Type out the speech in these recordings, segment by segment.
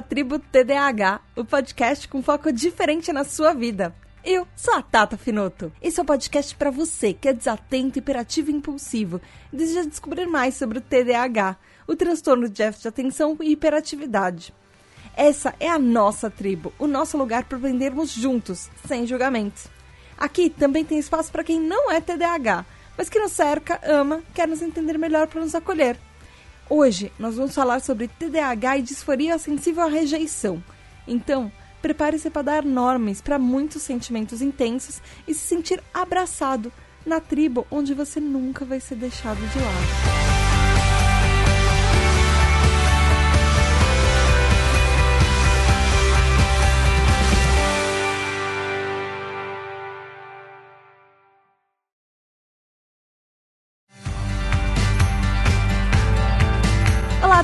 À Tribo TDAH, o podcast com foco diferente na sua vida. Eu sou a Tata Finoto. Esse é o um podcast para você que é desatento, hiperativo e impulsivo e deseja descobrir mais sobre o TDAH, o transtorno de déficit de atenção e hiperatividade. Essa é a nossa tribo, o nosso lugar para aprendermos juntos, sem julgamentos. Aqui também tem espaço para quem não é TDAH, mas que nos cerca, ama, quer nos entender melhor para nos acolher. Hoje nós vamos falar sobre TDAH e disforia sensível à rejeição. Então, prepare-se para dar nomes para muitos sentimentos intensos e se sentir abraçado na tribo onde você nunca vai ser deixado de lado.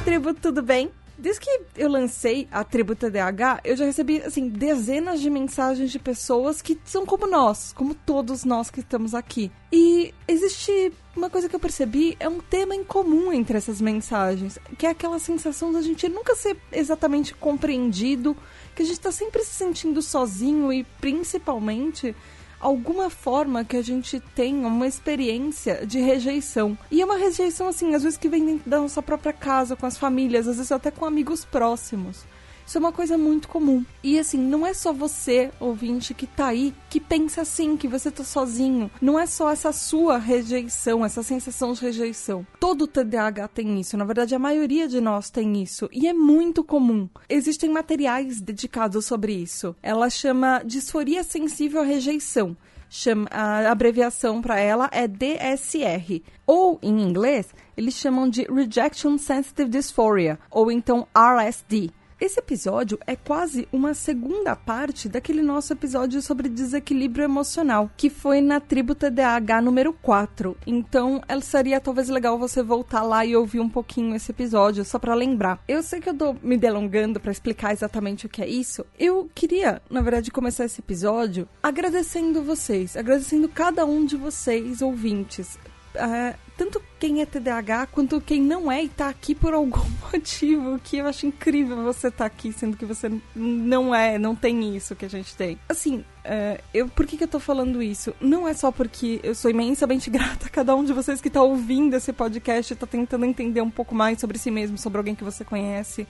Tribo, tudo bem? Desde que eu lancei a Tribo TDAH, eu já recebi, assim, dezenas de mensagens de pessoas que são como nós, como todos nós que estamos aqui. E existe uma coisa que eu percebi, é um tema em comum entre essas mensagens, que é aquela sensação da gente nunca ser exatamente compreendido, que a gente tá sempre se sentindo sozinho e, principalmente, alguma forma que a gente tenha uma experiência de rejeição. E é uma rejeição, assim, às vezes que vem dentro da nossa própria casa, com as famílias, às vezes até com amigos próximos. Isso é uma coisa muito comum. E assim, não é só você, ouvinte, que tá aí, que pensa assim, que você tá sozinho. Não é só essa sua rejeição, essa sensação de rejeição. Todo TDAH tem isso. Na verdade, a maioria de nós tem isso. E é muito comum. Existem materiais dedicados sobre isso. Ela chama disforia sensível à rejeição. Chama, a abreviação para ela é DSR. Ou, em inglês, eles chamam de Rejection Sensitive Dysphoria, ou então RSD. Esse episódio é quase uma segunda parte daquele nosso episódio sobre desequilíbrio emocional, que foi na tribo TDAH número 4. Então, seria talvez legal você voltar lá e ouvir um pouquinho esse episódio, só para lembrar. Eu sei que eu tô me delongando para explicar exatamente o que é isso. Eu queria, na verdade, começar esse episódio agradecendo vocês, agradecendo cada um de vocês, ouvintes. Uh, tanto quem é TDAH quanto quem não é e tá aqui por algum motivo que eu acho incrível você tá aqui, sendo que você não é, não tem isso que a gente tem. Assim, uh, eu, por que, que eu tô falando isso? Não é só porque eu sou imensamente grata a cada um de vocês que tá ouvindo esse podcast e tá tentando entender um pouco mais sobre si mesmo, sobre alguém que você conhece,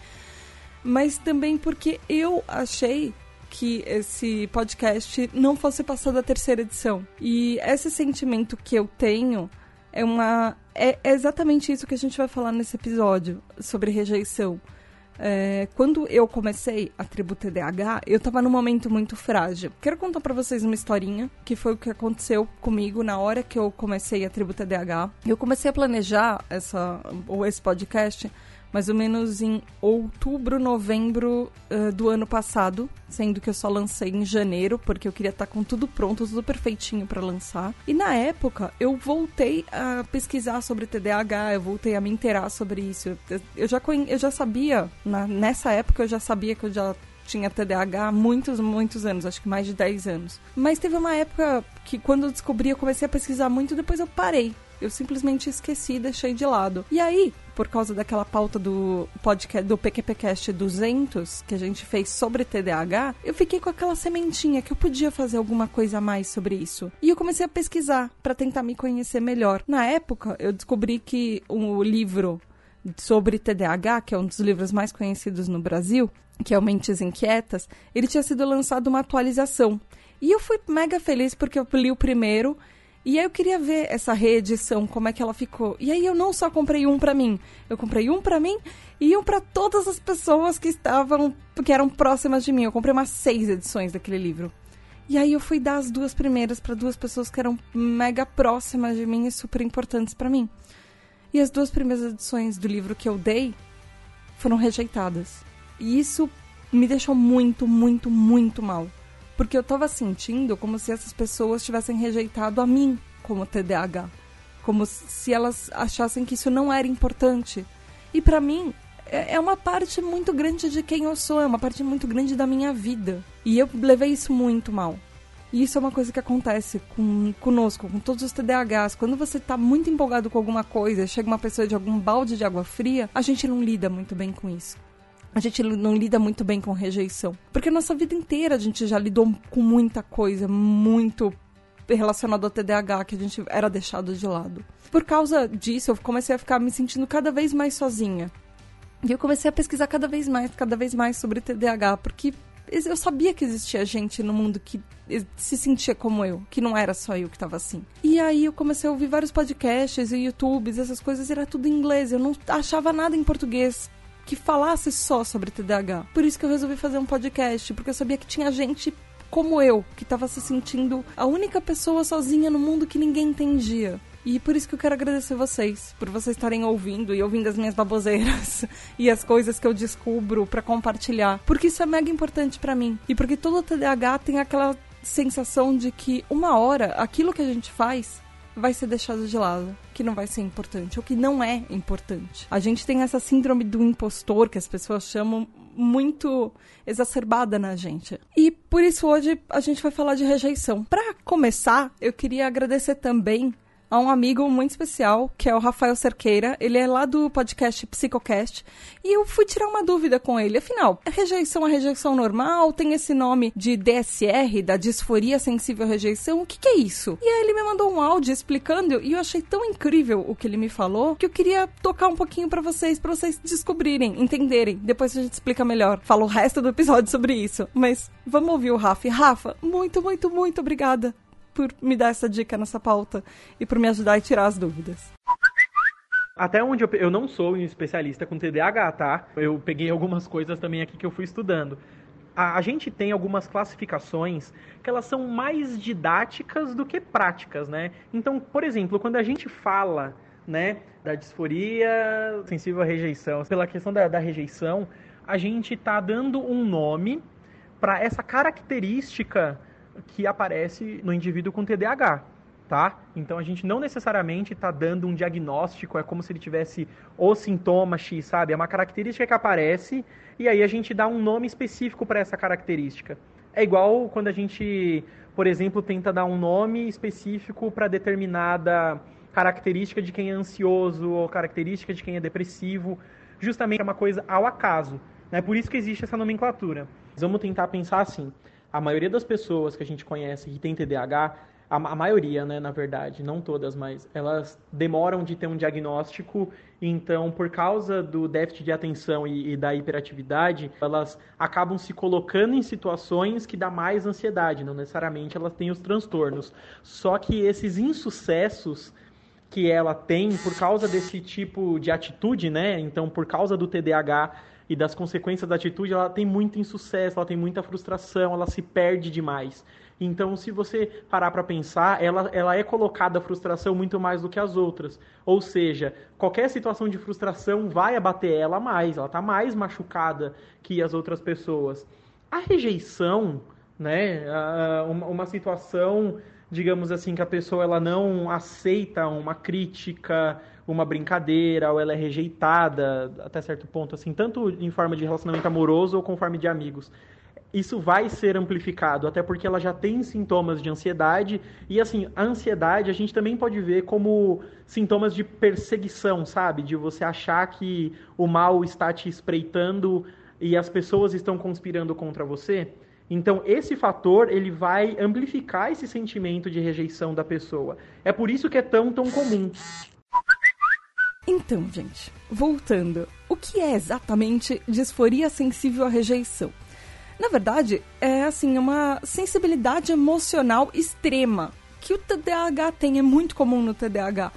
mas também porque eu achei que esse podcast não fosse passar da terceira edição. E esse sentimento que eu tenho é uma. É, é exatamente isso que a gente vai falar nesse episódio sobre rejeição. É, quando eu comecei a tribo TDAH, eu tava num momento muito frágil. Quero contar para vocês uma historinha, que foi o que aconteceu comigo na hora que eu comecei a tribo TDAH. Eu comecei a planejar essa, ou esse podcast mais ou menos em outubro, novembro uh, do ano passado, sendo que eu só lancei em janeiro, porque eu queria estar tá com tudo pronto, tudo perfeitinho para lançar. E na época, eu voltei a pesquisar sobre TDAH, eu voltei a me inteirar sobre isso. Eu já, eu já sabia, na, nessa época, eu já sabia que eu já tinha TDAH há muitos, muitos anos, acho que mais de 10 anos. Mas teve uma época que, quando eu descobri, eu comecei a pesquisar muito, depois eu parei. Eu simplesmente esqueci e deixei de lado. E aí, por causa daquela pauta do podcast do PQPcast 200 que a gente fez sobre TDAH, eu fiquei com aquela sementinha que eu podia fazer alguma coisa a mais sobre isso. E eu comecei a pesquisar para tentar me conhecer melhor. Na época, eu descobri que o livro sobre TDAH, que é um dos livros mais conhecidos no Brasil, que é o Mentes Inquietas, ele tinha sido lançado uma atualização. E eu fui mega feliz porque eu li o primeiro e aí eu queria ver essa reedição, como é que ela ficou. E aí eu não só comprei um para mim, eu comprei um para mim e um para todas as pessoas que estavam, que eram próximas de mim. Eu comprei umas seis edições daquele livro. E aí eu fui dar as duas primeiras para duas pessoas que eram mega próximas de mim e super importantes para mim. E as duas primeiras edições do livro que eu dei foram rejeitadas. E isso me deixou muito, muito, muito mal. Porque eu tava sentindo como se essas pessoas tivessem rejeitado a mim como TDAH. Como se elas achassem que isso não era importante. E para mim, é, é uma parte muito grande de quem eu sou, é uma parte muito grande da minha vida. E eu levei isso muito mal. E isso é uma coisa que acontece com, conosco, com todos os TDAHs. Quando você tá muito empolgado com alguma coisa, chega uma pessoa de algum balde de água fria, a gente não lida muito bem com isso. A gente não lida muito bem com rejeição. Porque a nossa vida inteira a gente já lidou com muita coisa, muito relacionado ao TDAH, que a gente era deixado de lado. Por causa disso, eu comecei a ficar me sentindo cada vez mais sozinha. E eu comecei a pesquisar cada vez mais, cada vez mais sobre TDAH, porque eu sabia que existia gente no mundo que se sentia como eu, que não era só eu que estava assim. E aí eu comecei a ouvir vários podcasts e YouTubes, essas coisas, era tudo em inglês. Eu não achava nada em português que falasse só sobre TDAH. Por isso que eu resolvi fazer um podcast, porque eu sabia que tinha gente como eu, que estava se sentindo a única pessoa sozinha no mundo que ninguém entendia. E por isso que eu quero agradecer vocês, por vocês estarem ouvindo e ouvindo as minhas baboseiras e as coisas que eu descubro para compartilhar, porque isso é mega importante para mim. E porque todo TDAH tem aquela sensação de que uma hora aquilo que a gente faz vai ser deixado de lado, que não vai ser importante, ou que não é importante. A gente tem essa síndrome do impostor que as pessoas chamam muito exacerbada na gente. E por isso hoje a gente vai falar de rejeição. Para começar, eu queria agradecer também a um amigo muito especial, que é o Rafael Cerqueira. Ele é lá do podcast Psicocast. E eu fui tirar uma dúvida com ele. Afinal, é rejeição a rejeição normal? Tem esse nome de DSR, da disforia sensível à rejeição? O que, que é isso? E aí ele me mandou um áudio explicando e eu achei tão incrível o que ele me falou que eu queria tocar um pouquinho para vocês, para vocês descobrirem, entenderem. Depois a gente explica melhor. Fala o resto do episódio sobre isso. Mas vamos ouvir o Rafa. Rafa, muito, muito, muito obrigada por me dar essa dica nessa pauta e por me ajudar a tirar as dúvidas. Até onde eu, eu não sou um especialista com TDAH, tá? Eu peguei algumas coisas também aqui que eu fui estudando. A, gente tem algumas classificações que elas são mais didáticas do que práticas, né? Então, por exemplo, quando a gente fala né, da disforia sensível à rejeição, pela questão da, da rejeição, a gente está dando um nome para essa característica que aparece no indivíduo com TDAH, tá? Então a gente não necessariamente está dando um diagnóstico, é como se ele tivesse o sintoma X, sabe? É uma característica que aparece e aí a gente dá um nome específico para essa característica. É igual quando a gente, por exemplo, tenta dar um nome específico para determinada característica de quem é ansioso ou característica de quem é depressivo, justamente é uma coisa ao acaso. É né? por isso que existe essa nomenclatura. Vamos tentar pensar assim a maioria das pessoas que a gente conhece que tem TDAH, a, a, maioria, né, na verdade, não todas, mas elas demoram de ter um diagnóstico, então, por causa do déficit de atenção e, e da hiperatividade, elas acabam se colocando em situações que dá mais ansiedade, não necessariamente elas têm os transtornos. Só que esses insucessos que ela tem por causa desse tipo de atitude, né? Então, por causa do TDAH, e das consequências da atitude, ela tem muito insucesso, ela tem muita frustração, ela se perde demais. Então, se você parar para pensar, ela, ela é colocada a frustração muito mais do que as outras. Ou seja, qualquer situação de frustração vai abater ela mais, ela está mais machucada que as outras pessoas. A rejeição, né, uma, situação, digamos assim, que a pessoa ela não aceita uma crítica, uma brincadeira, ou ela é rejeitada até certo ponto, assim, tanto em forma de relacionamento amoroso ou com forma de amigos. Isso vai ser amplificado, até porque ela já tem sintomas de ansiedade, e assim, a ansiedade a gente também pode ver como sintomas de perseguição, sabe? De você achar que o mal está te espreitando e as pessoas estão conspirando contra você. Então, esse fator, ele vai amplificar esse sentimento de rejeição da pessoa. É por isso que é tão, tão comum. Então, gente, voltando, o que é exatamente disforia sensível à rejeição? Na verdade, é assim, uma sensibilidade emocional extrema que o TDAH tem, é muito comum no TDAH.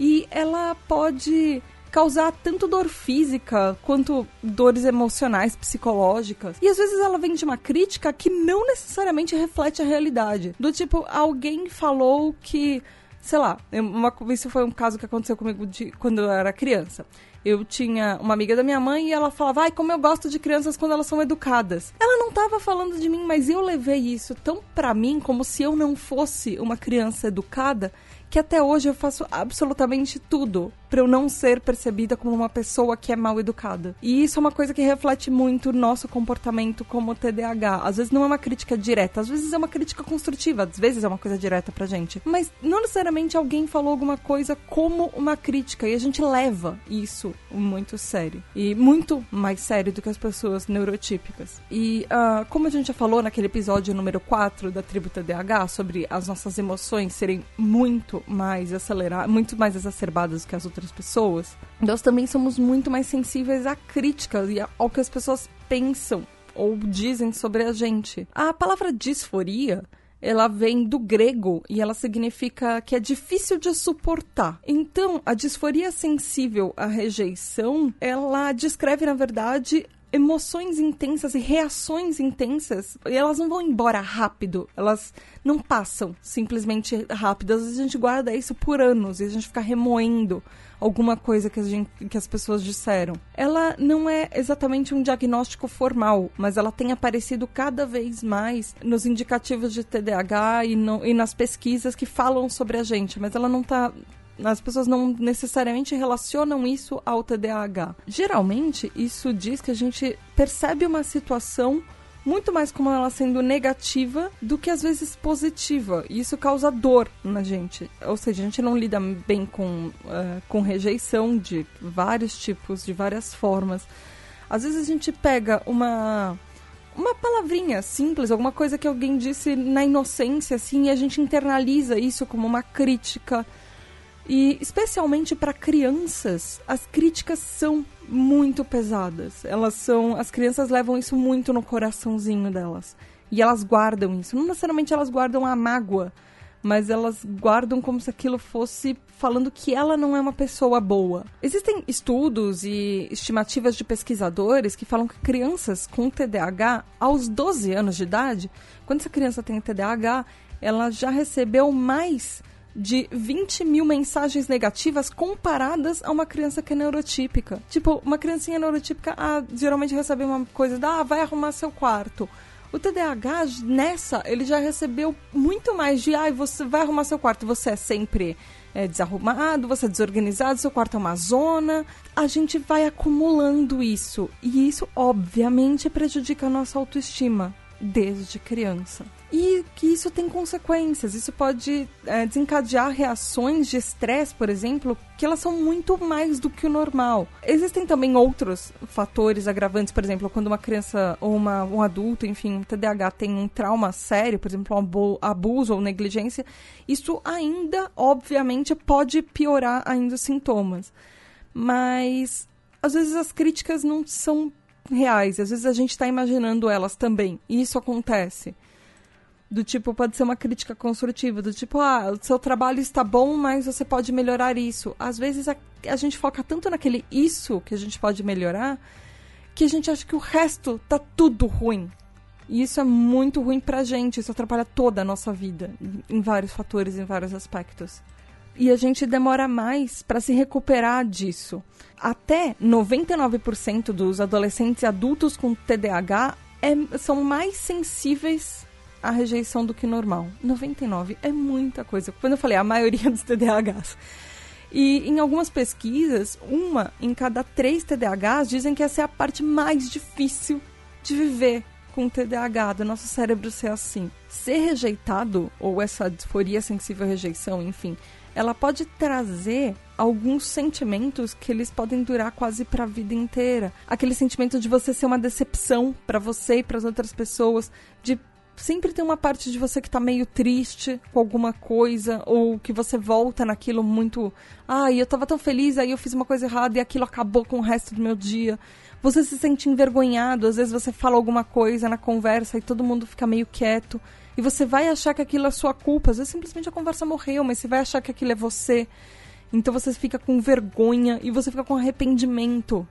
E ela pode causar tanto dor física quanto dores emocionais, psicológicas. E às vezes ela vem de uma crítica que não necessariamente reflete a realidade. Do tipo, alguém falou que sei lá, uma, isso foi um caso que aconteceu comigo de, quando eu era criança. Eu tinha uma amiga da minha mãe e ela falava, ai, como eu gosto de crianças quando elas são educadas. Ela não estava falando de mim, mas eu levei isso tão pra mim como se eu não fosse uma criança educada que até hoje eu faço absolutamente tudo para eu não ser percebida como uma pessoa que é mal educada. E isso é uma coisa que reflete muito o nosso comportamento como TDAH. Às vezes não é uma crítica direta, às vezes é uma crítica construtiva, às vezes é uma coisa direta pra gente. Mas não necessariamente alguém falou alguma coisa como uma crítica e a gente leva isso muito sério. E muito mais sério do que as pessoas neurotípicas. E uh, como a gente já falou naquele episódio número 4 da tribo TDAH sobre as nossas emoções serem muito mais aceleradas, muito mais exacerbadas que as outras pessoas, nós também somos muito mais sensíveis a críticas e ao que as pessoas pensam ou dizem sobre a gente. A palavra disforia ela vem do grego e ela significa que é difícil de suportar. Então, a disforia sensível à rejeição, ela descreve, na verdade, emoções intensas e reações intensas, e elas não vão embora rápido, elas não passam simplesmente rápido. A gente guarda isso por anos e a gente fica remoendo alguma coisa que, gente, que as pessoas disseram. Ela não é exatamente um diagnóstico formal, mas ela tem aparecido cada vez mais nos indicativos de TDAH e, no, e nas pesquisas que falam sobre a gente, mas ela não está as pessoas não necessariamente relacionam isso ao TDAH. Geralmente, isso diz que a gente percebe uma situação muito mais como ela sendo negativa do que às vezes positiva. E isso causa dor na gente. Ou seja, a gente não lida bem com, uh, com rejeição de vários tipos, de várias formas. Às vezes a gente pega uma uma palavrinha simples, alguma coisa que alguém disse na inocência, assim, e a gente internaliza isso como uma crítica e especialmente para crianças, as críticas são muito pesadas. Elas são, as crianças levam isso muito no coraçãozinho delas. E elas guardam isso. Não necessariamente elas guardam a mágoa, mas elas guardam como se aquilo fosse falando que ela não é uma pessoa boa. Existem estudos e estimativas de pesquisadores que falam que crianças com TDAH, aos 12 anos de idade, quando essa criança tem TDAH, ela já recebeu mais de 20 mil mensagens negativas comparadas a uma criança que é neurotípica. Tipo, uma criancinha neurotípica ah, geralmente recebe uma coisa da ah, vai arrumar seu quarto. O TDAH, nessa, ele já recebeu muito mais de ah, você vai arrumar seu quarto, você é sempre é, desarrumado, você é desorganizado, seu quarto é uma zona. A gente vai acumulando isso. E isso, obviamente, prejudica a nossa autoestima desde criança e que isso tem consequências. Isso pode é, desencadear reações de estresse, por exemplo, que elas são muito mais do que o normal. Existem também outros fatores agravantes, por exemplo, quando uma criança ou uma, um adulto, enfim, um TDAH tem um trauma sério, por exemplo, um abuso ou negligência, isso ainda, obviamente, pode piorar ainda os sintomas. Mas às vezes as críticas não são reais, às vezes a gente está imaginando elas também, e isso acontece. Do tipo, pode ser uma crítica construtiva, do tipo, ah, o seu trabalho está bom, mas você pode melhorar isso. Às vezes a, a gente foca tanto naquele isso que a gente pode melhorar, que a gente acha que o resto tá tudo ruim. E isso é muito ruim pra gente, isso atrapalha toda a nossa vida, em vários fatores, em vários aspectos. E a gente demora mais para se recuperar disso. Até 99% dos adolescentes e adultos com TDAH é, são mais sensíveis a rejeição do que normal. 99 é muita coisa. Quando eu falei a maioria dos TDAHs. E em algumas pesquisas, uma em cada três TDAHs dizem que essa é a parte mais difícil de viver com TDAH, do nosso cérebro ser assim. Ser rejeitado, ou essa disforia sensível à rejeição, enfim, ela pode trazer alguns sentimentos que eles podem durar quase para a vida inteira. Aquele sentimento de você ser uma decepção para você e para as outras pessoas, de sempre tem uma parte de você que tá meio triste com alguma coisa, ou que você volta naquilo muito. Ai, ah, eu tava tão feliz, aí eu fiz uma coisa errada e aquilo acabou com o resto do meu dia. Você se sente envergonhado, às vezes você fala alguma coisa na conversa e todo mundo fica meio quieto. E você vai achar que aquilo é sua culpa. Às vezes simplesmente a conversa morreu, mas você vai achar que aquilo é você. Então você fica com vergonha e você fica com arrependimento.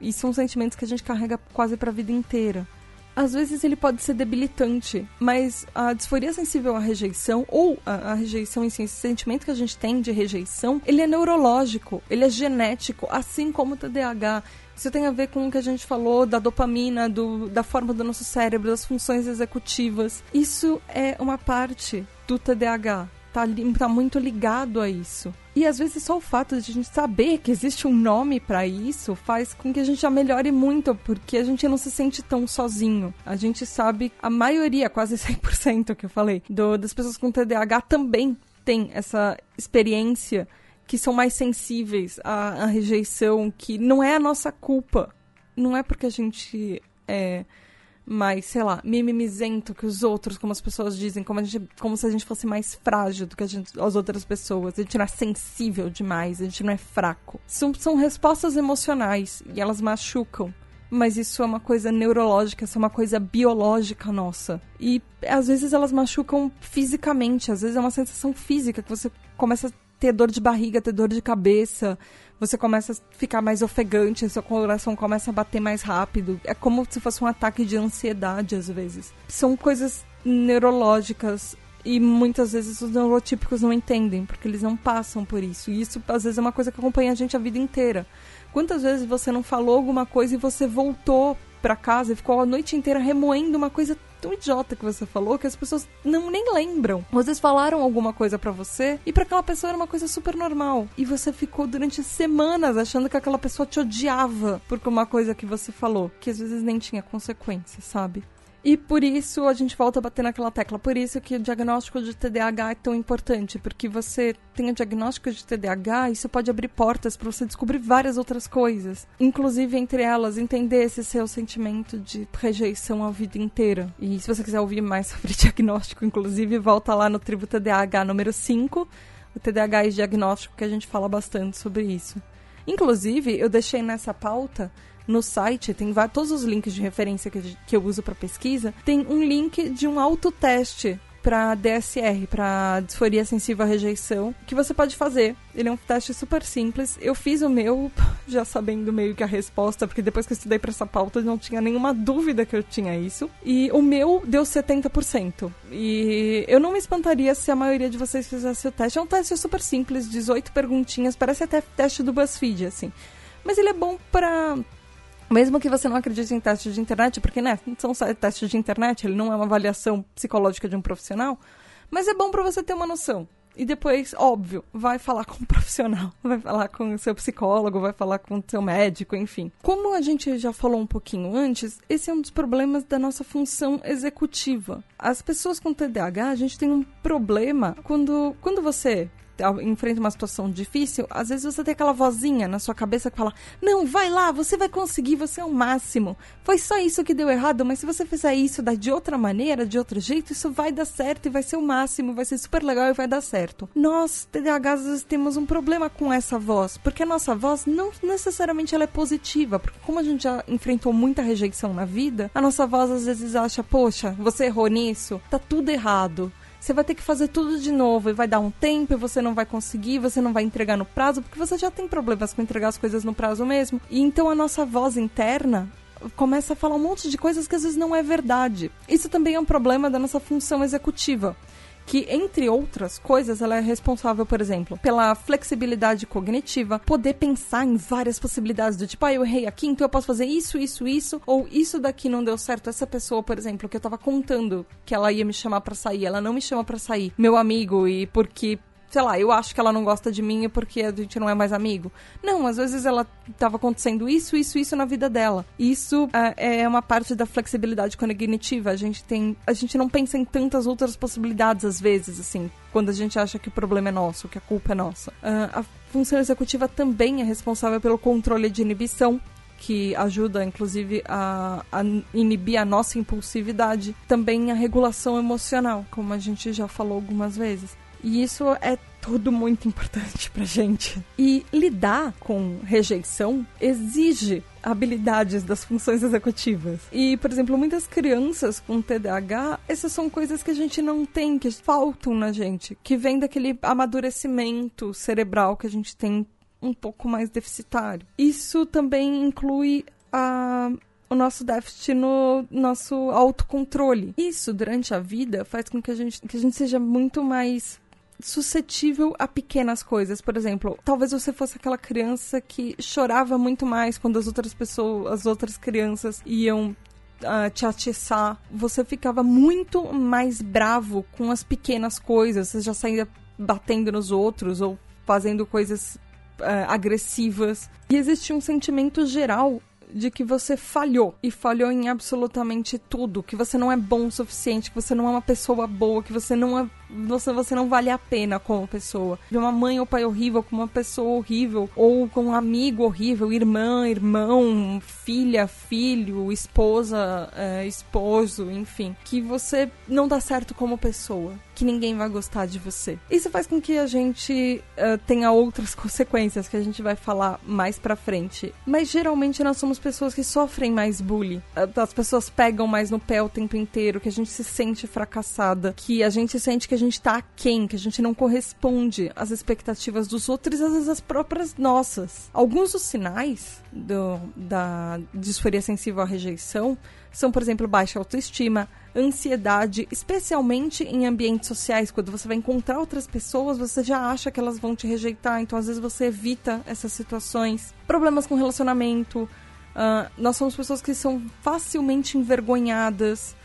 E são sentimentos que a gente carrega quase para a vida inteira às vezes ele pode ser debilitante, mas a disforia sensível à rejeição ou a, a, rejeição em si, esse sentimento que a gente tem de rejeição, ele é neurológico, ele é genético, assim como o TDAH. Isso tem a ver com o que a gente falou da dopamina, do, da forma do nosso cérebro, das funções executivas. Isso é uma parte do TDAH. Tá, tá muito ligado a isso. E às vezes só o fato de a gente saber que existe um nome para isso faz com que a gente já melhore muito, porque a gente não se sente tão sozinho. A gente sabe, a maioria, quase 100% que eu falei, do, das pessoas com TDAH também tem essa experiência que são mais sensíveis à, à rejeição, que não é a nossa culpa. Não é porque a gente é mais, sei lá, mimimizento que os outros, como as pessoas dizem, como, gente, como se a gente fosse mais frágil do que gente, as outras pessoas. A gente não é sensível demais, a gente não é fraco. São, são respostas emocionais e elas machucam. Mas isso é uma coisa neurológica, isso é uma coisa biológica nossa. E às vezes elas machucam fisicamente, às vezes é uma sensação física que você começa a ter dor de barriga, ter dor de cabeça, você começa a ficar mais ofegante, seu coração começa a bater mais rápido. É como se fosse um ataque de ansiedade, às vezes. São coisas neurológicas e muitas vezes os neurotípicos não entendem, porque eles não passam por isso. E isso, às vezes, é uma coisa que acompanha a gente a vida inteira. Quantas vezes você não falou alguma coisa e você voltou para casa e ficou a noite inteira remoendo uma coisa tão idiota que você falou que as pessoas não nem lembram. Vezes falaram alguma coisa para você e para aquela pessoa era uma coisa super normal. E você ficou durante semanas achando que aquela pessoa te odiava por uma coisa que você falou, que às vezes nem tinha consequência, sabe? E por isso a gente volta a bater naquela tecla. Por isso que o diagnóstico de TDAH é tão importante, porque você tem o diagnóstico de TDAH isso pode abrir portas para você descobrir várias outras coisas, inclusive entre elas entender esse seu sentimento de rejeição a vida inteira. E se você quiser ouvir mais sobre diagnóstico, inclusive, volta lá no Tribo TDAH número 5, o TDAH e diagnóstico, que a gente fala bastante sobre isso. Inclusive, eu deixei nessa pauta no site, tem todos os links de referência que, que eu uso para pesquisa, tem um link de um autoteste para DSR, para disforia sensível à rejeição, que você pode fazer. Ele é um teste super simples. Eu fiz o meu já sabendo meio que a resposta, porque depois que eu estudei para essa pauta não tinha nenhuma dúvida que eu tinha isso. E o meu deu 70%. E eu não me espantaria se a maioria de vocês fizesse o teste. É um teste super simples, 18 perguntinhas, parece até teste do BuzzFeed, assim. Mas ele é bom para mesmo que você não acredite em testes de internet, porque né, são testes de internet, ele não é uma avaliação psicológica de um profissional, mas é bom para você ter uma noção. E depois, óbvio, vai falar com um profissional, vai falar com o seu psicólogo, vai falar com o seu médico, enfim. Como a gente já falou um pouquinho antes, esse é um dos problemas da nossa função executiva. As pessoas com TDAH, a gente tem um problema quando, quando você enfrenta uma situação difícil, às vezes você tem aquela vozinha na sua cabeça que fala: Não, vai lá, você vai conseguir, você é o máximo. Foi só isso que deu errado, mas se você fizer isso de outra maneira, de outro jeito, isso vai dar certo e vai ser o máximo, vai ser super legal e vai dar certo. Nós, TDAH, às vezes temos um problema com essa voz, porque a nossa voz não necessariamente ela é positiva, porque como a gente já enfrentou muita rejeição na vida, a nossa voz às vezes acha: Poxa, você errou nisso, tá tudo errado você vai ter que fazer tudo de novo e vai dar um tempo e você não vai conseguir, você não vai entregar no prazo, porque você já tem problemas com entregar as coisas no prazo mesmo. E então a nossa voz interna começa a falar um monte de coisas que às vezes não é verdade. Isso também é um problema da nossa função executiva que, entre outras coisas, ela é responsável, por exemplo, pela flexibilidade cognitiva, poder pensar em várias possibilidades do tipo, ah, eu errei aqui, então eu posso fazer isso, isso, isso, ou isso daqui não deu certo. Essa pessoa, por exemplo, que eu tava contando que ela ia me chamar para sair, ela não me chama para sair, meu amigo, e porque sei lá, eu acho que ela não gosta de mim porque a gente não é mais amigo. Não, às vezes ela estava acontecendo isso, isso, isso na vida dela. Isso é, é uma parte da flexibilidade cognitiva. A gente tem, a gente não pensa em tantas outras possibilidades às vezes, assim, quando a gente acha que o problema é nosso, que a culpa é nossa. Uh, a função executiva também é responsável pelo controle de inibição, que ajuda, inclusive, a, a, inibir a nossa impulsividade. Também a regulação emocional, como a gente já falou algumas vezes. E isso é tudo muito importante pra gente. E lidar com rejeição exige habilidades das funções executivas. E, por exemplo, muitas crianças com TDAH, essas são coisas que a gente não tem, que faltam na gente, que vem daquele amadurecimento cerebral que a gente tem um pouco mais deficitário. Isso também inclui a o nosso déficit no nosso autocontrole. Isso, durante a vida, faz com que a gente, que a gente seja muito mais suscetível a pequenas coisas. Por exemplo, talvez você fosse aquela criança que chorava muito mais quando as outras pessoas, as outras crianças iam Uh, te atiçar, você ficava muito mais bravo com as pequenas coisas. Você já saía batendo nos outros ou fazendo coisas uh, agressivas. E existe um sentimento geral de que você falhou e falhou em absolutamente tudo, que você não é bom o suficiente, que você não é uma pessoa boa, que você não é você, você não vale a pena como pessoa. De uma mãe ou pai horrível com uma pessoa horrível, ou com um amigo horrível, irmã, irmão, filha, filho, esposa, é, esposo, enfim. Que você não dá certo como pessoa. Que ninguém vai gostar de você. Isso faz com que a gente uh, tenha outras consequências que a gente vai falar mais pra frente. Mas geralmente nós somos pessoas que sofrem mais bullying. As pessoas pegam mais no pé o tempo inteiro, que a gente se sente fracassada, que a gente sente que a gente tá aquém, que a gente não corresponde às expectativas dos outros e às vezes às próprias nossas. Alguns dos sinais do, da disforia sensível à rejeição são, por exemplo, baixa autoestima, ansiedade, especialmente em ambientes sociais, quando você vai encontrar outras pessoas, você já acha que elas vão te rejeitar, então às vezes você evita essas situações. Problemas com relacionamento, uh, nós somos pessoas que são facilmente envergonhadas,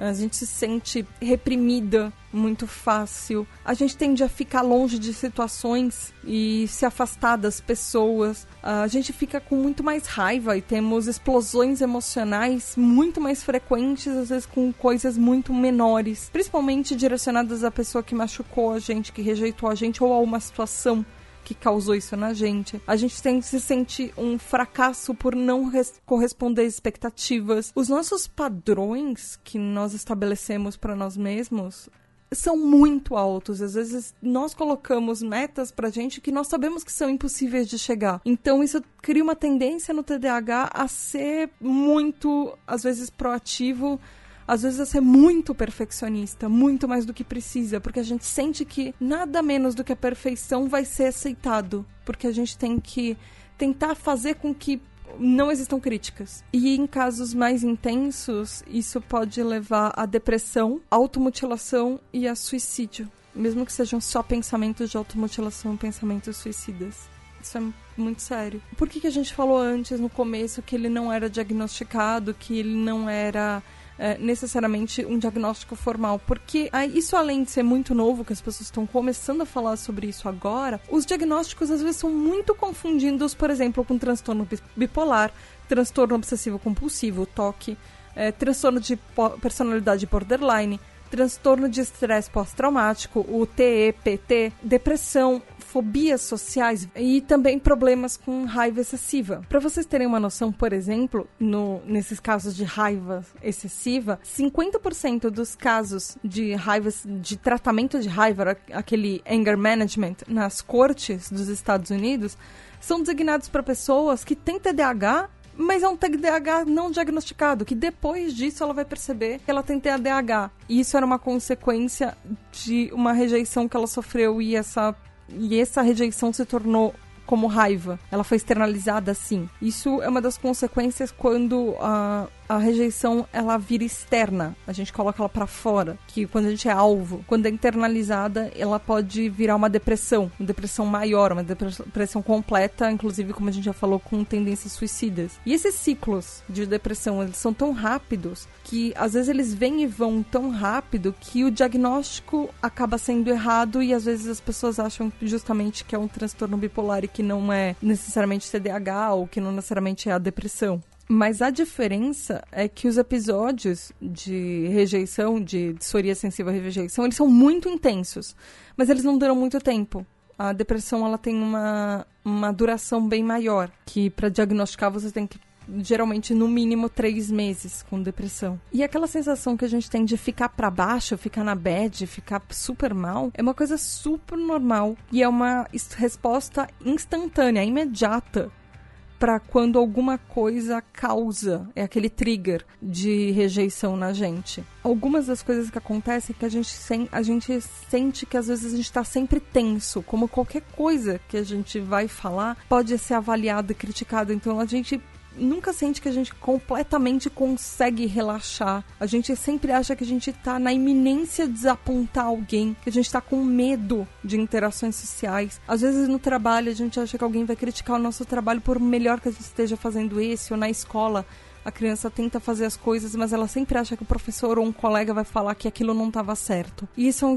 a gente se sente reprimida muito fácil. A gente tende a ficar longe de situações e se afastar das pessoas. A gente fica com muito mais raiva e temos explosões emocionais muito mais frequentes, às vezes com coisas muito menores, principalmente direcionadas à pessoa que machucou a gente, que rejeitou a gente ou a uma situação que causou isso na gente. A gente tem, se sente um fracasso por não corresponder às expectativas. Os nossos padrões que nós estabelecemos para nós mesmos são muito altos. Às vezes nós colocamos metas pra gente que nós sabemos que são impossíveis de chegar. Então isso cria uma tendência no TDAH a ser muito, às vezes, proativo às vezes a ser muito perfeccionista, muito mais do que precisa, porque a gente sente que nada menos do que a perfeição vai ser aceitado, porque a gente tem que tentar fazer com que não existam críticas. E em casos mais intensos, isso pode levar a depressão, automutilação e a suicídio, mesmo que sejam só pensamentos de automutilação, pensamentos suicidas. Isso é muito sério. Por que, que a gente falou antes, no começo, que ele não era diagnosticado, que ele não era é, necessariamente um diagnóstico formal, porque isso além de ser muito novo, que as pessoas estão começando a falar sobre isso agora, os diagnósticos às vezes são muito confundidos, por exemplo, com transtorno bipolar, transtorno obsessivo compulsivo, TOC, é, transtorno de personalidade borderline, transtorno de estresse pós-traumático, o TEPT, depressão, fobias sociais e também problemas com raiva excessiva. Para vocês terem uma noção, por exemplo, no, nesses casos de raiva excessiva, 50% dos casos de raiva, de tratamento de raiva, aquele anger management nas cortes dos Estados Unidos, são designados para pessoas que têm TDAH mas é um TDAH não diagnosticado, que depois disso ela vai perceber que ela tem TDAH. E isso era uma consequência de uma rejeição que ela sofreu e essa, e essa rejeição se tornou como raiva. Ela foi externalizada assim. Isso é uma das consequências quando a, a rejeição ela vira externa. A gente coloca ela para fora, que quando a gente é alvo, quando é internalizada, ela pode virar uma depressão, uma depressão maior, uma depressão completa, inclusive como a gente já falou, com tendências suicidas. E esses ciclos de depressão, eles são tão rápidos que às vezes eles vêm e vão tão rápido que o diagnóstico acaba sendo errado e às vezes as pessoas acham justamente que é um transtorno bipolar e que não é necessariamente TDAH ou que não necessariamente é a depressão. Mas a diferença é que os episódios de rejeição, de disforia sensível à rejeição, eles são muito intensos, mas eles não duram muito tempo. A depressão ela tem uma, uma duração bem maior, que para diagnosticar você tem que geralmente no mínimo três meses com depressão. E aquela sensação que a gente tem de ficar para baixo, ficar na bad, ficar super mal, é uma coisa super normal e é uma resposta instantânea, imediata para quando alguma coisa causa, é aquele trigger de rejeição na gente. Algumas das coisas que acontecem é que a gente, sem, a gente sente que às vezes a gente está sempre tenso, como qualquer coisa que a gente vai falar pode ser avaliada e criticada. Então a gente nunca sente que a gente completamente consegue relaxar. A gente sempre acha que a gente tá na iminência de desapontar alguém, que a gente tá com medo de interações sociais. Às vezes no trabalho a gente acha que alguém vai criticar o nosso trabalho por melhor que a gente esteja fazendo esse, ou na escola a criança tenta fazer as coisas, mas ela sempre acha que o professor ou um colega vai falar que aquilo não estava certo. E isso é um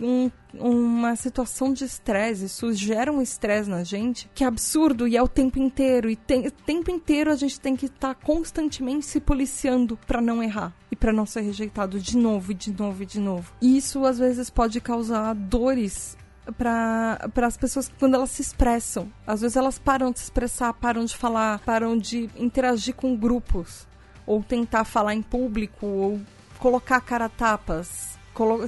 um, uma situação de estresse, isso gera um estresse na gente que é absurdo e é o tempo inteiro. E tem, o tempo inteiro a gente tem que estar tá constantemente se policiando para não errar e para não ser rejeitado de novo e de novo e de novo. E isso às vezes pode causar dores para as pessoas quando elas se expressam. Às vezes elas param de se expressar, param de falar, param de interagir com grupos, ou tentar falar em público, ou colocar cara tapas,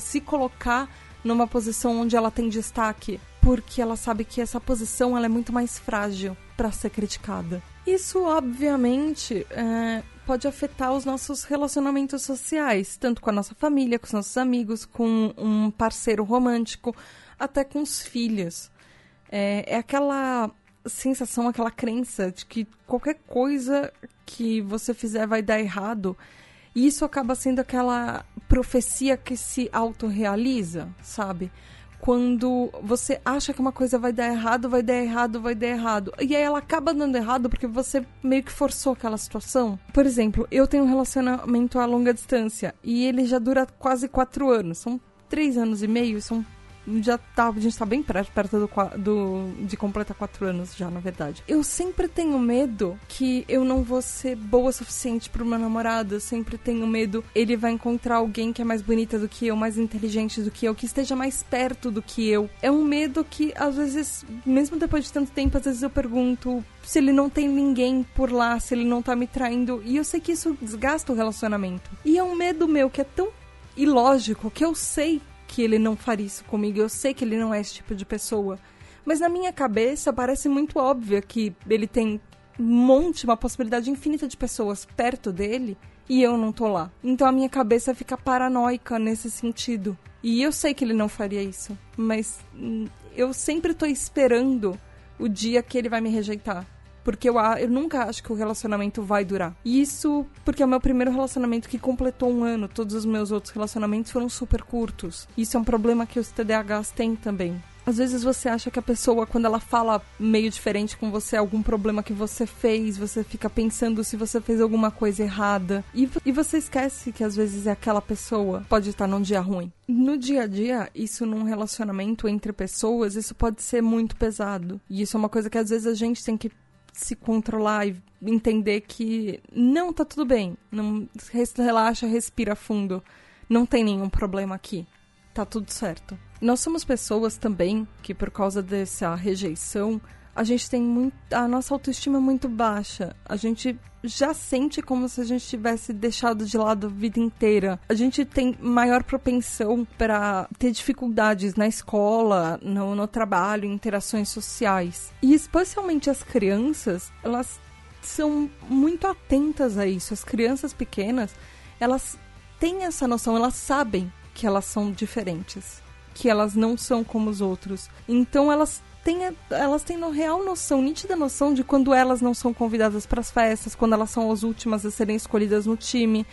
se colocar numa posição onde ela tem destaque, porque ela sabe que essa posição ela é muito mais frágil para ser criticada. Isso, obviamente, é, pode afetar os nossos relacionamentos sociais, tanto com a nossa família, com os nossos amigos, com um parceiro romântico, até com os filhos. É, é aquela sensação, aquela crença de que qualquer coisa que você fizer vai dar errado. E isso acaba sendo aquela profecia que se autorrealiza, sabe? Quando você acha que uma coisa vai dar errado, vai dar errado, vai dar errado. E aí ela acaba dando errado porque você meio que forçou aquela situação. Por exemplo, eu tenho um relacionamento a longa distância e ele já dura quase quatro anos. São três anos e meio, são já tá, a gente tá bem perto, perto do, do, de completar quatro anos já, na verdade. Eu sempre tenho medo que eu não vou ser boa o suficiente pro meu namorado. Eu sempre tenho medo ele vai encontrar alguém que é mais bonita do que eu, mais inteligente do que eu, que esteja mais perto do que eu. É um medo que, às vezes, mesmo depois de tanto tempo, às vezes eu pergunto se ele não tem ninguém por lá, se ele não tá me traindo. E eu sei que isso desgasta o relacionamento. E é um medo meu que é tão ilógico que eu sei que ele não faria isso comigo. Eu sei que ele não é esse tipo de pessoa. Mas na minha cabeça parece muito óbvio que ele tem um monte, uma possibilidade infinita de pessoas perto dele e eu não tô lá. Então a minha cabeça fica paranoica nesse sentido. E eu sei que ele não faria isso, mas hum, eu sempre tô esperando o dia que ele vai me rejeitar. Porque eu, eu nunca acho que o relacionamento vai durar. E isso porque é o meu primeiro relacionamento que completou um ano. Todos os meus outros relacionamentos foram super curtos. Isso é um problema que os TDAHs têm também. Às vezes você acha que a pessoa, quando ela fala meio diferente com você, algum problema que você fez, você fica pensando se você fez alguma coisa errada. E, e você esquece que às vezes é aquela pessoa. Pode estar num dia ruim. No dia a dia, isso num relacionamento entre pessoas, isso pode ser muito pesado. E isso é uma coisa que às vezes a gente tem que se controlar e entender que não tá tudo bem. Não relaxa, respira fundo. Não tem nenhum problema aqui. Tá tudo certo. Nós somos pessoas também que por causa dessa rejeição a gente tem muito. A nossa autoestima é muito baixa. A gente já sente como se a gente tivesse deixado de lado a vida inteira. A gente tem maior propensão para ter dificuldades na escola, no, no trabalho, em interações sociais. E especialmente as crianças, elas são muito atentas a isso. As crianças pequenas, elas têm essa noção, elas sabem que elas são diferentes, que elas não são como os outros. Então elas têm, elas têm no real noção, nítida noção de quando elas não são convidadas para as festas, quando elas são as últimas a serem escolhidas no time,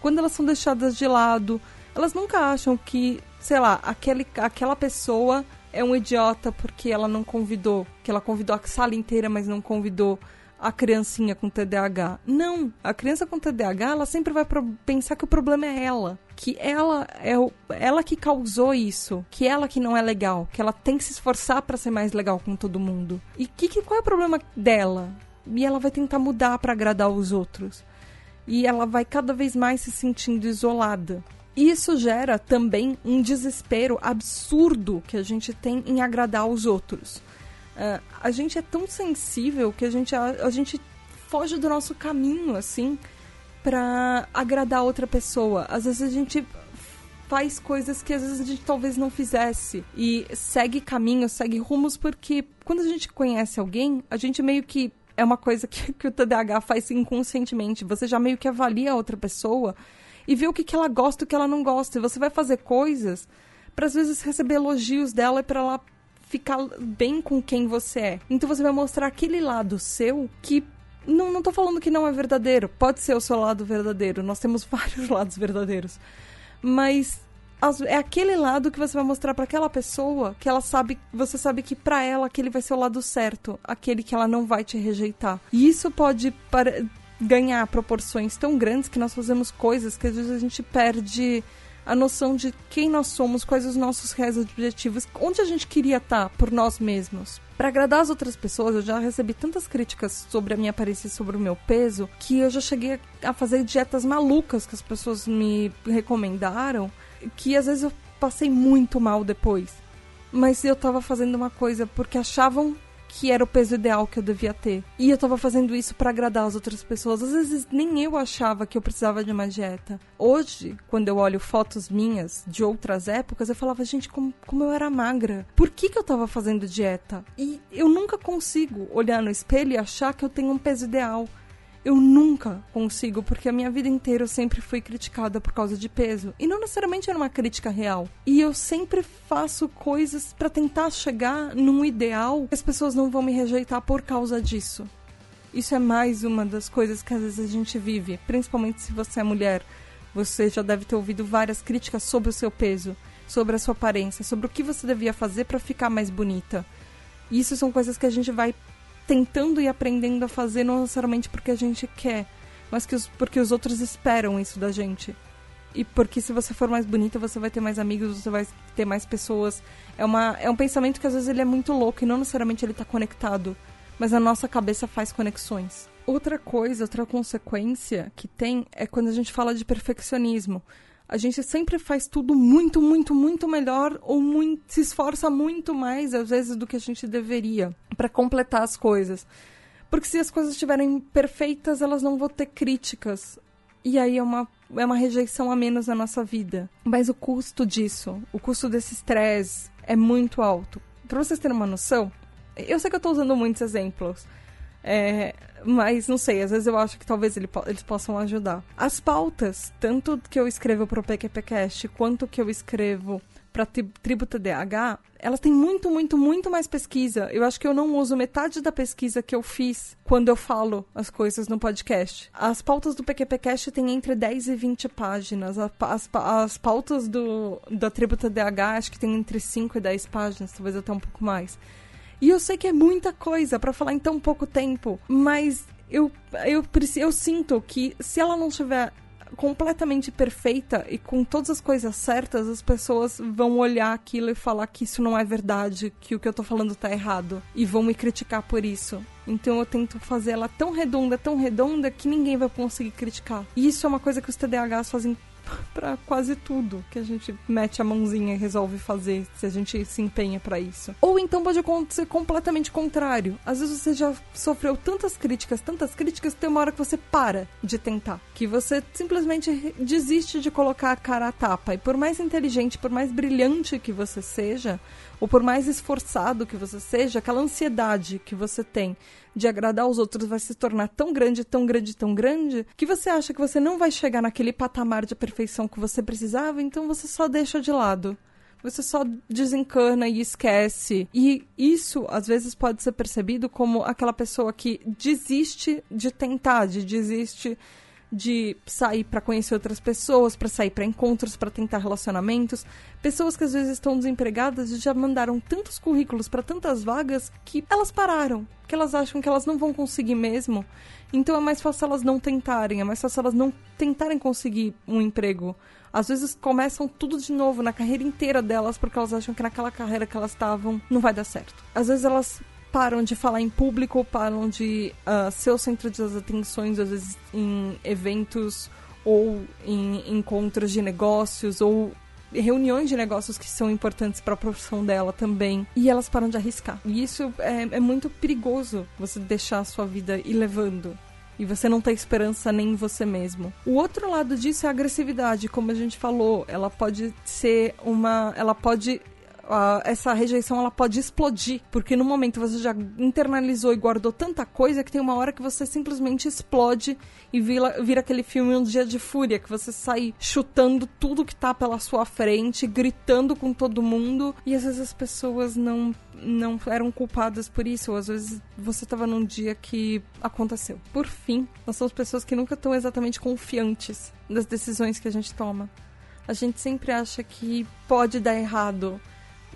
quando elas são deixadas de lado. Elas nunca acham que, sei lá, aquele, aquela pessoa é um idiota porque ela não convidou, que ela convidou a sala inteira, mas não convidou a criancinha com TDAH. Não, a criança com TDAH, ela sempre vai pensar que o problema é ela, que ela é o, ela que causou isso, que ela que não é legal, que ela tem que se esforçar para ser mais legal com todo mundo. E que, que qual é o problema dela? E ela vai tentar mudar para agradar os outros. E ela vai cada vez mais se sentindo isolada. Isso gera também um desespero absurdo que a gente tem em agradar os outros. Uh, a gente é tão sensível que a gente, a, a gente foge do nosso caminho, assim, para agradar outra pessoa. Às vezes a gente faz coisas que às vezes a gente talvez não fizesse e segue caminhos, segue rumos, porque quando a gente conhece alguém, a gente meio que. É uma coisa que, que o TDAH faz inconscientemente. Você já meio que avalia a outra pessoa e vê o que, que ela gosta e o que ela não gosta. E você vai fazer coisas para às vezes receber elogios dela e para ela ficar bem com quem você é. Então você vai mostrar aquele lado seu que não, não tô falando que não é verdadeiro. Pode ser o seu lado verdadeiro. Nós temos vários lados verdadeiros. Mas é aquele lado que você vai mostrar para aquela pessoa que ela sabe, você sabe que para ela aquele vai ser o lado certo, aquele que ela não vai te rejeitar. E isso pode ganhar proporções tão grandes que nós fazemos coisas que às vezes a gente perde a noção de quem nós somos, quais os nossos reais objetivos, onde a gente queria estar por nós mesmos. Para agradar as outras pessoas, eu já recebi tantas críticas sobre a minha aparência e sobre o meu peso que eu já cheguei a fazer dietas malucas que as pessoas me recomendaram, que às vezes eu passei muito mal depois. Mas eu tava fazendo uma coisa porque achavam que era o peso ideal que eu devia ter. E eu tava fazendo isso para agradar as outras pessoas. Às vezes nem eu achava que eu precisava de uma dieta. Hoje, quando eu olho fotos minhas de outras épocas, eu falava, gente, como, como eu era magra. Por que, que eu tava fazendo dieta? E eu nunca consigo olhar no espelho e achar que eu tenho um peso ideal eu nunca consigo, porque a minha vida inteira eu sempre fui criticada por causa de peso. E não necessariamente era uma crítica real. E eu sempre faço coisas para tentar chegar num ideal que as pessoas não vão me rejeitar por causa disso. Isso é mais uma das coisas que às vezes a gente vive, principalmente se você é mulher. Você já deve ter ouvido várias críticas sobre o seu peso, sobre a sua aparência, sobre o que você devia fazer para ficar mais bonita. Isso são coisas que a gente vai tentando e aprendendo a fazer não necessariamente porque a gente quer, mas que os, porque os outros esperam isso da gente. E porque se você for mais bonita, você vai ter mais amigos, você vai ter mais pessoas. É, uma, é um pensamento que às vezes ele é muito louco e não necessariamente ele está conectado, mas a nossa cabeça faz conexões. Outra coisa, outra consequência que tem é quando a gente fala de perfeccionismo a gente sempre faz tudo muito, muito, muito melhor ou muito, se esforça muito mais, às vezes, do que a gente deveria para completar as coisas. Porque se as coisas estiverem perfeitas, elas não vão ter críticas. E aí é uma, é uma rejeição a menos na nossa vida. Mas o custo disso, o custo desse estresse é muito alto. Para vocês terem uma noção, eu sei que eu estou usando muitos exemplos, é, mas não sei, às vezes eu acho que talvez ele, eles possam ajudar. As pautas, tanto que eu escrevo pro PQPcast quanto que eu escrevo para Tribo TDAH, elas têm muito, muito, muito mais pesquisa. Eu acho que eu não uso metade da pesquisa que eu fiz quando eu falo as coisas no podcast. As pautas do PQPcast têm entre 10 e 20 páginas. As, as pautas do, da Tribo TDAH acho que tem entre 5 e 10 páginas, talvez até um pouco mais. E eu sei que é muita coisa para falar em tão pouco tempo, mas eu, eu, eu sinto que se ela não estiver completamente perfeita e com todas as coisas certas, as pessoas vão olhar aquilo e falar que isso não é verdade, que o que eu tô falando tá errado e vão me criticar por isso. Então eu tento fazer ela tão redonda, tão redonda que ninguém vai conseguir criticar. E isso é uma coisa que os TDAHs fazem para quase tudo que a gente mete a mãozinha e resolve fazer, se a gente se empenha para isso. Ou então pode acontecer completamente contrário. Às vezes você já sofreu tantas críticas, tantas críticas, tem uma hora que você para de tentar, que você simplesmente desiste de colocar a cara à tapa. E por mais inteligente, por mais brilhante que você seja, ou por mais esforçado que você seja, aquela ansiedade que você tem de agradar os outros vai se tornar tão grande, tão grande, tão grande, que você acha que você não vai chegar naquele patamar de perfeição que você precisava, então você só deixa de lado. Você só desencana e esquece. E isso, às vezes, pode ser percebido como aquela pessoa que desiste de tentar, de desiste de sair para conhecer outras pessoas, para sair para encontros, para tentar relacionamentos. Pessoas que às vezes estão desempregadas e já mandaram tantos currículos para tantas vagas que elas pararam, que elas acham que elas não vão conseguir mesmo. Então é mais fácil elas não tentarem, é mais fácil elas não tentarem conseguir um emprego. Às vezes começam tudo de novo na carreira inteira delas porque elas acham que naquela carreira que elas estavam não vai dar certo. Às vezes elas param de falar em público, param de uh, ser o centro das atenções, às vezes em eventos ou em encontros de negócios ou reuniões de negócios que são importantes para a profissão dela também. E elas param de arriscar. E isso é, é muito perigoso, você deixar a sua vida ir levando e você não tem esperança nem em você mesmo. O outro lado disso é a agressividade, como a gente falou, ela pode ser uma, ela pode essa rejeição ela pode explodir, porque no momento você já internalizou e guardou tanta coisa que tem uma hora que você simplesmente explode e vira, vira aquele filme Um Dia de Fúria, que você sai chutando tudo que tá pela sua frente, gritando com todo mundo, e às vezes as pessoas não não eram culpadas por isso, ou às vezes você estava num dia que aconteceu. Por fim, nós somos pessoas que nunca estão exatamente confiantes das decisões que a gente toma. A gente sempre acha que pode dar errado,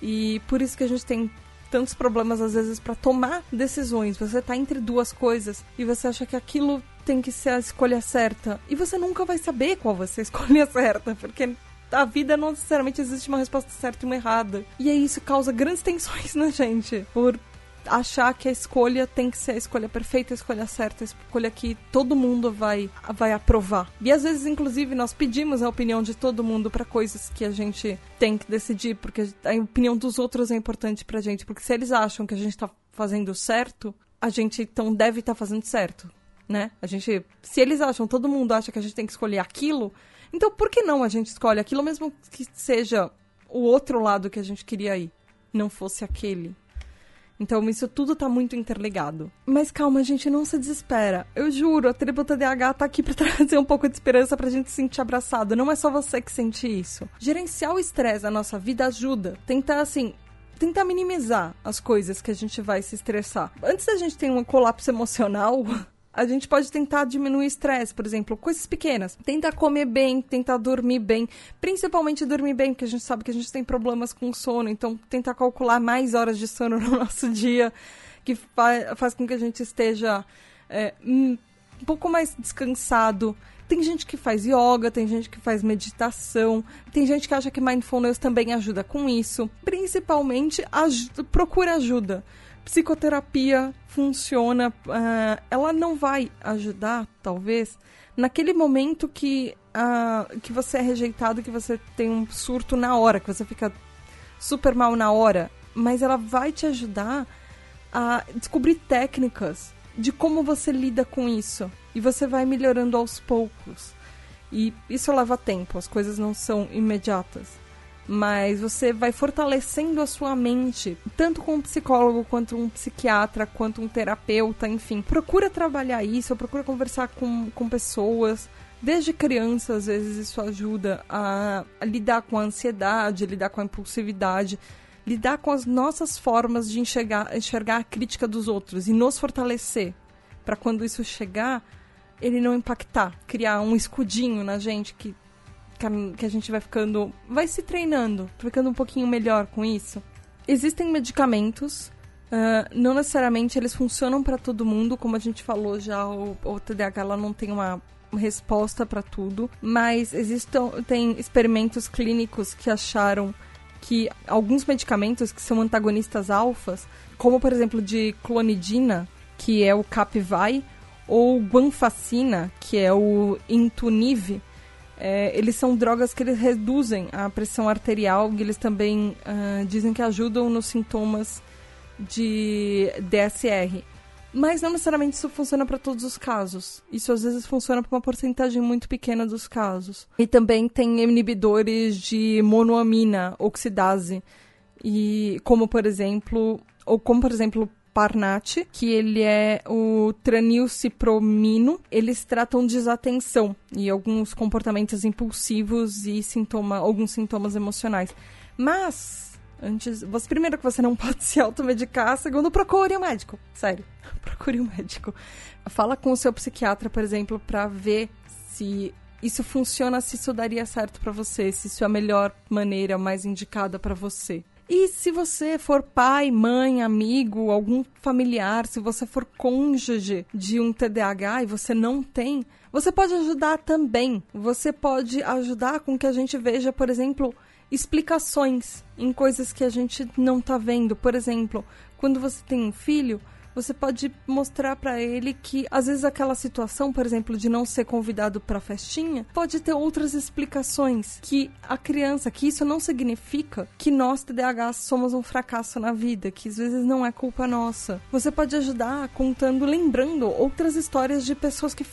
e por isso que a gente tem tantos problemas às vezes para tomar decisões. Você tá entre duas coisas e você acha que aquilo tem que ser a escolha certa. E você nunca vai saber qual vai ser a escolha certa, porque a vida não necessariamente existe uma resposta certa e uma errada. E aí isso causa grandes tensões na gente. Por achar que a escolha tem que ser a escolha perfeita, a escolha certa, a escolha que todo mundo vai, vai aprovar. E às vezes, inclusive, nós pedimos a opinião de todo mundo para coisas que a gente tem que decidir, porque a opinião dos outros é importante pra gente. Porque se eles acham que a gente tá fazendo certo, a gente então deve estar tá fazendo certo. Né? A gente, se eles acham, todo mundo acha que a gente tem que escolher aquilo, então por que não a gente escolhe aquilo mesmo que seja o outro lado que a gente queria ir, não fosse aquele? Então isso tudo tá muito interligado. Mas calma, gente, não se desespera. Eu juro, a Tributa DH tá aqui para trazer um pouco de esperança pra gente se sentir abraçado. Não é só você que sente isso. Gerenciar o estresse na nossa vida ajuda. Tentar assim, tentar minimizar as coisas que a gente vai se estressar. Antes da gente ter um colapso emocional, a gente pode tentar diminuir o estresse, por exemplo, coisas pequenas. Tentar comer bem, tentar dormir bem, principalmente dormir bem, porque a gente sabe que a gente tem problemas com sono, então tentar calcular mais horas de sono no nosso dia, que fa faz com que a gente esteja é, um pouco mais descansado. Tem gente que faz yoga, tem gente que faz meditação, tem gente que acha que mindfulness também ajuda com isso. Principalmente, procura ajuda psicoterapia funciona. Uh, ela não vai ajudar, talvez, naquele momento que, uh, que você é rejeitado, que você tem um surto na hora, que você fica super mal na hora. Mas ela vai te ajudar a descobrir técnicas de como você lida com isso. E você vai melhorando aos poucos. E isso leva tempo, as coisas não são imediatas mas você vai fortalecendo a sua mente, tanto com um psicólogo, quanto um psiquiatra, quanto um terapeuta, enfim. Procura trabalhar isso, procura conversar com, com pessoas. Desde criança, às vezes, isso ajuda a, a lidar com a ansiedade, lidar com a impulsividade, lidar com as nossas formas de enxergar, enxergar a crítica dos outros e nos fortalecer. Para quando isso chegar, ele não impactar, criar um escudinho na gente que que a gente vai ficando. vai se treinando, ficando um pouquinho melhor com isso. Existem medicamentos, uh, não necessariamente eles funcionam para todo mundo, como a gente falou já, o, o TDAH ela não tem uma resposta para tudo, mas existem tem experimentos clínicos que acharam que alguns medicamentos que são antagonistas alfas, como por exemplo de clonidina, que é o Capvai, ou guanfacina, que é o Intuniv, é, eles são drogas que eles reduzem a pressão arterial e eles também uh, dizem que ajudam nos sintomas de DSR. Mas não necessariamente isso funciona para todos os casos. Isso às vezes funciona para uma porcentagem muito pequena dos casos. E também tem inibidores de monoamina oxidase. E como por exemplo, ou como por exemplo Parnat, que ele é o tranilcipromino. Eles tratam desatenção e alguns comportamentos impulsivos e sintoma, alguns sintomas emocionais. Mas antes, você primeiro que você não pode se automedicar, segundo procure um médico. Sério, procure um médico. Fala com o seu psiquiatra, por exemplo, para ver se isso funciona, se isso daria certo para você, se isso é a melhor maneira mais indicada para você. E se você for pai, mãe, amigo, algum familiar, se você for cônjuge de um TDAH e você não tem, você pode ajudar também. Você pode ajudar com que a gente veja, por exemplo, explicações em coisas que a gente não está vendo. Por exemplo, quando você tem um filho, você pode mostrar para ele que às vezes aquela situação, por exemplo, de não ser convidado para festinha, pode ter outras explicações que a criança, que isso não significa que nós TDAH somos um fracasso na vida, que às vezes não é culpa nossa. Você pode ajudar contando, lembrando outras histórias de pessoas que,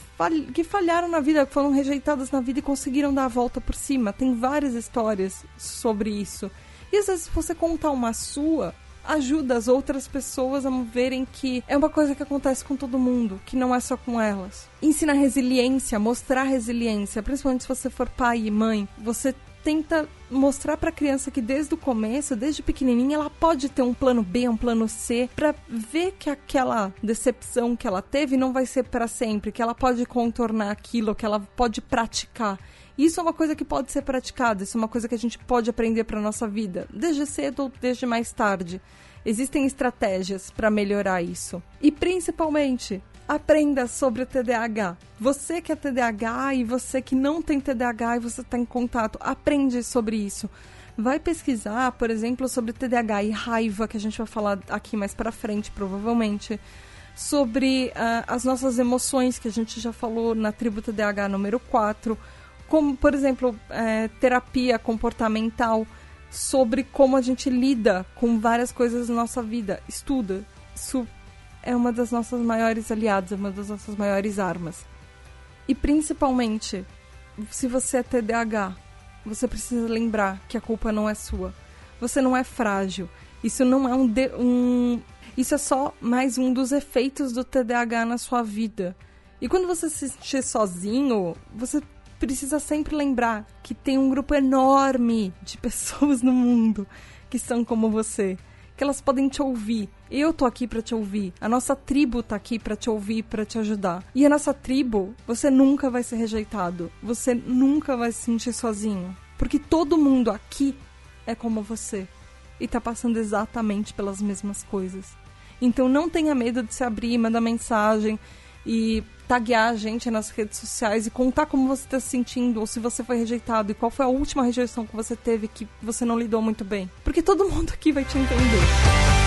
que falharam na vida, que foram rejeitadas na vida e conseguiram dar a volta por cima. Tem várias histórias sobre isso. E às vezes você contar uma sua, ajuda as outras pessoas a verem que é uma coisa que acontece com todo mundo, que não é só com elas. Ensina resiliência, mostrar resiliência, principalmente se você for pai e mãe. Você tenta mostrar para a criança que desde o começo, desde pequenininha, ela pode ter um plano B, um plano C, para ver que aquela decepção que ela teve não vai ser para sempre, que ela pode contornar aquilo, que ela pode praticar. Isso é uma coisa que pode ser praticada, isso é uma coisa que a gente pode aprender para nossa vida, desde cedo ou desde mais tarde. Existem estratégias para melhorar isso. E principalmente, aprenda sobre o TDAH. Você que é TDAH e você que não tem TDAH e você está em contato, aprende sobre isso. Vai pesquisar, por exemplo, sobre TDAH e raiva, que a gente vai falar aqui mais para frente, provavelmente. Sobre uh, as nossas emoções, que a gente já falou na tribo TDAH número 4. Como, por exemplo, é, terapia comportamental, sobre como a gente lida com várias coisas na nossa vida. Estuda. Isso é uma das nossas maiores aliadas, uma das nossas maiores armas. E principalmente, se você é TDAH, você precisa lembrar que a culpa não é sua. Você não é frágil. Isso não é um, de, um isso é só mais um dos efeitos do TDAH na sua vida. E quando você se sentir sozinho, você precisa sempre lembrar que tem um grupo enorme de pessoas no mundo que são como você que elas podem te ouvir. Eu tô aqui para te ouvir. A nossa tribo tá aqui para te ouvir, para te ajudar. E a nossa tribo, você nunca vai ser rejeitado. Você nunca vai se sentir sozinho, porque todo mundo aqui é como você e tá passando exatamente pelas mesmas coisas. Então não tenha medo de se abrir, mandar mensagem e taguear a gente nas redes sociais e contar como você está se sentindo, ou se você foi rejeitado, e qual foi a última rejeição que você teve que você não lidou muito bem. Porque todo mundo aqui vai te entender.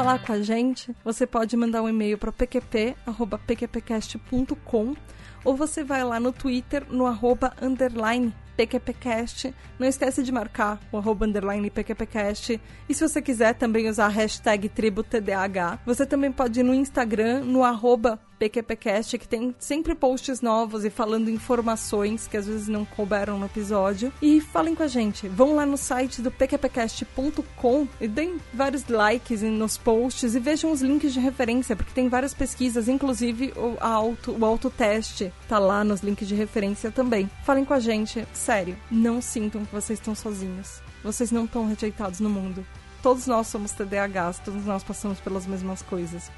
Falar com a gente, você pode mandar um e-mail para pqp.pqpcast.com ou você vai lá no Twitter, no arroba underline PQPcast. Não esquece de marcar o arroba underline PQPcast. E se você quiser também usar a hashtag TribuTDH, você também pode ir no Instagram, no arroba PQPcast, que tem sempre posts novos e falando informações que às vezes não couberam no episódio. E falem com a gente. Vão lá no site do pqpcast.com e deem vários likes nos posts e vejam os links de referência, porque tem várias pesquisas, inclusive o, auto, o autoteste tá lá nos links de referência também. Falem com a gente. Sério, não sintam que vocês estão sozinhos. Vocês não estão rejeitados no mundo. Todos nós somos TDAHs, todos nós passamos pelas mesmas coisas.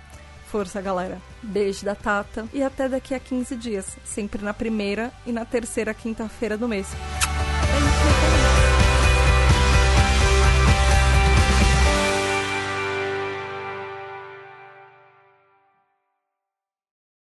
Força, galera. Beijo da Tata e até daqui a 15 dias, sempre na primeira e na terceira quinta-feira do mês.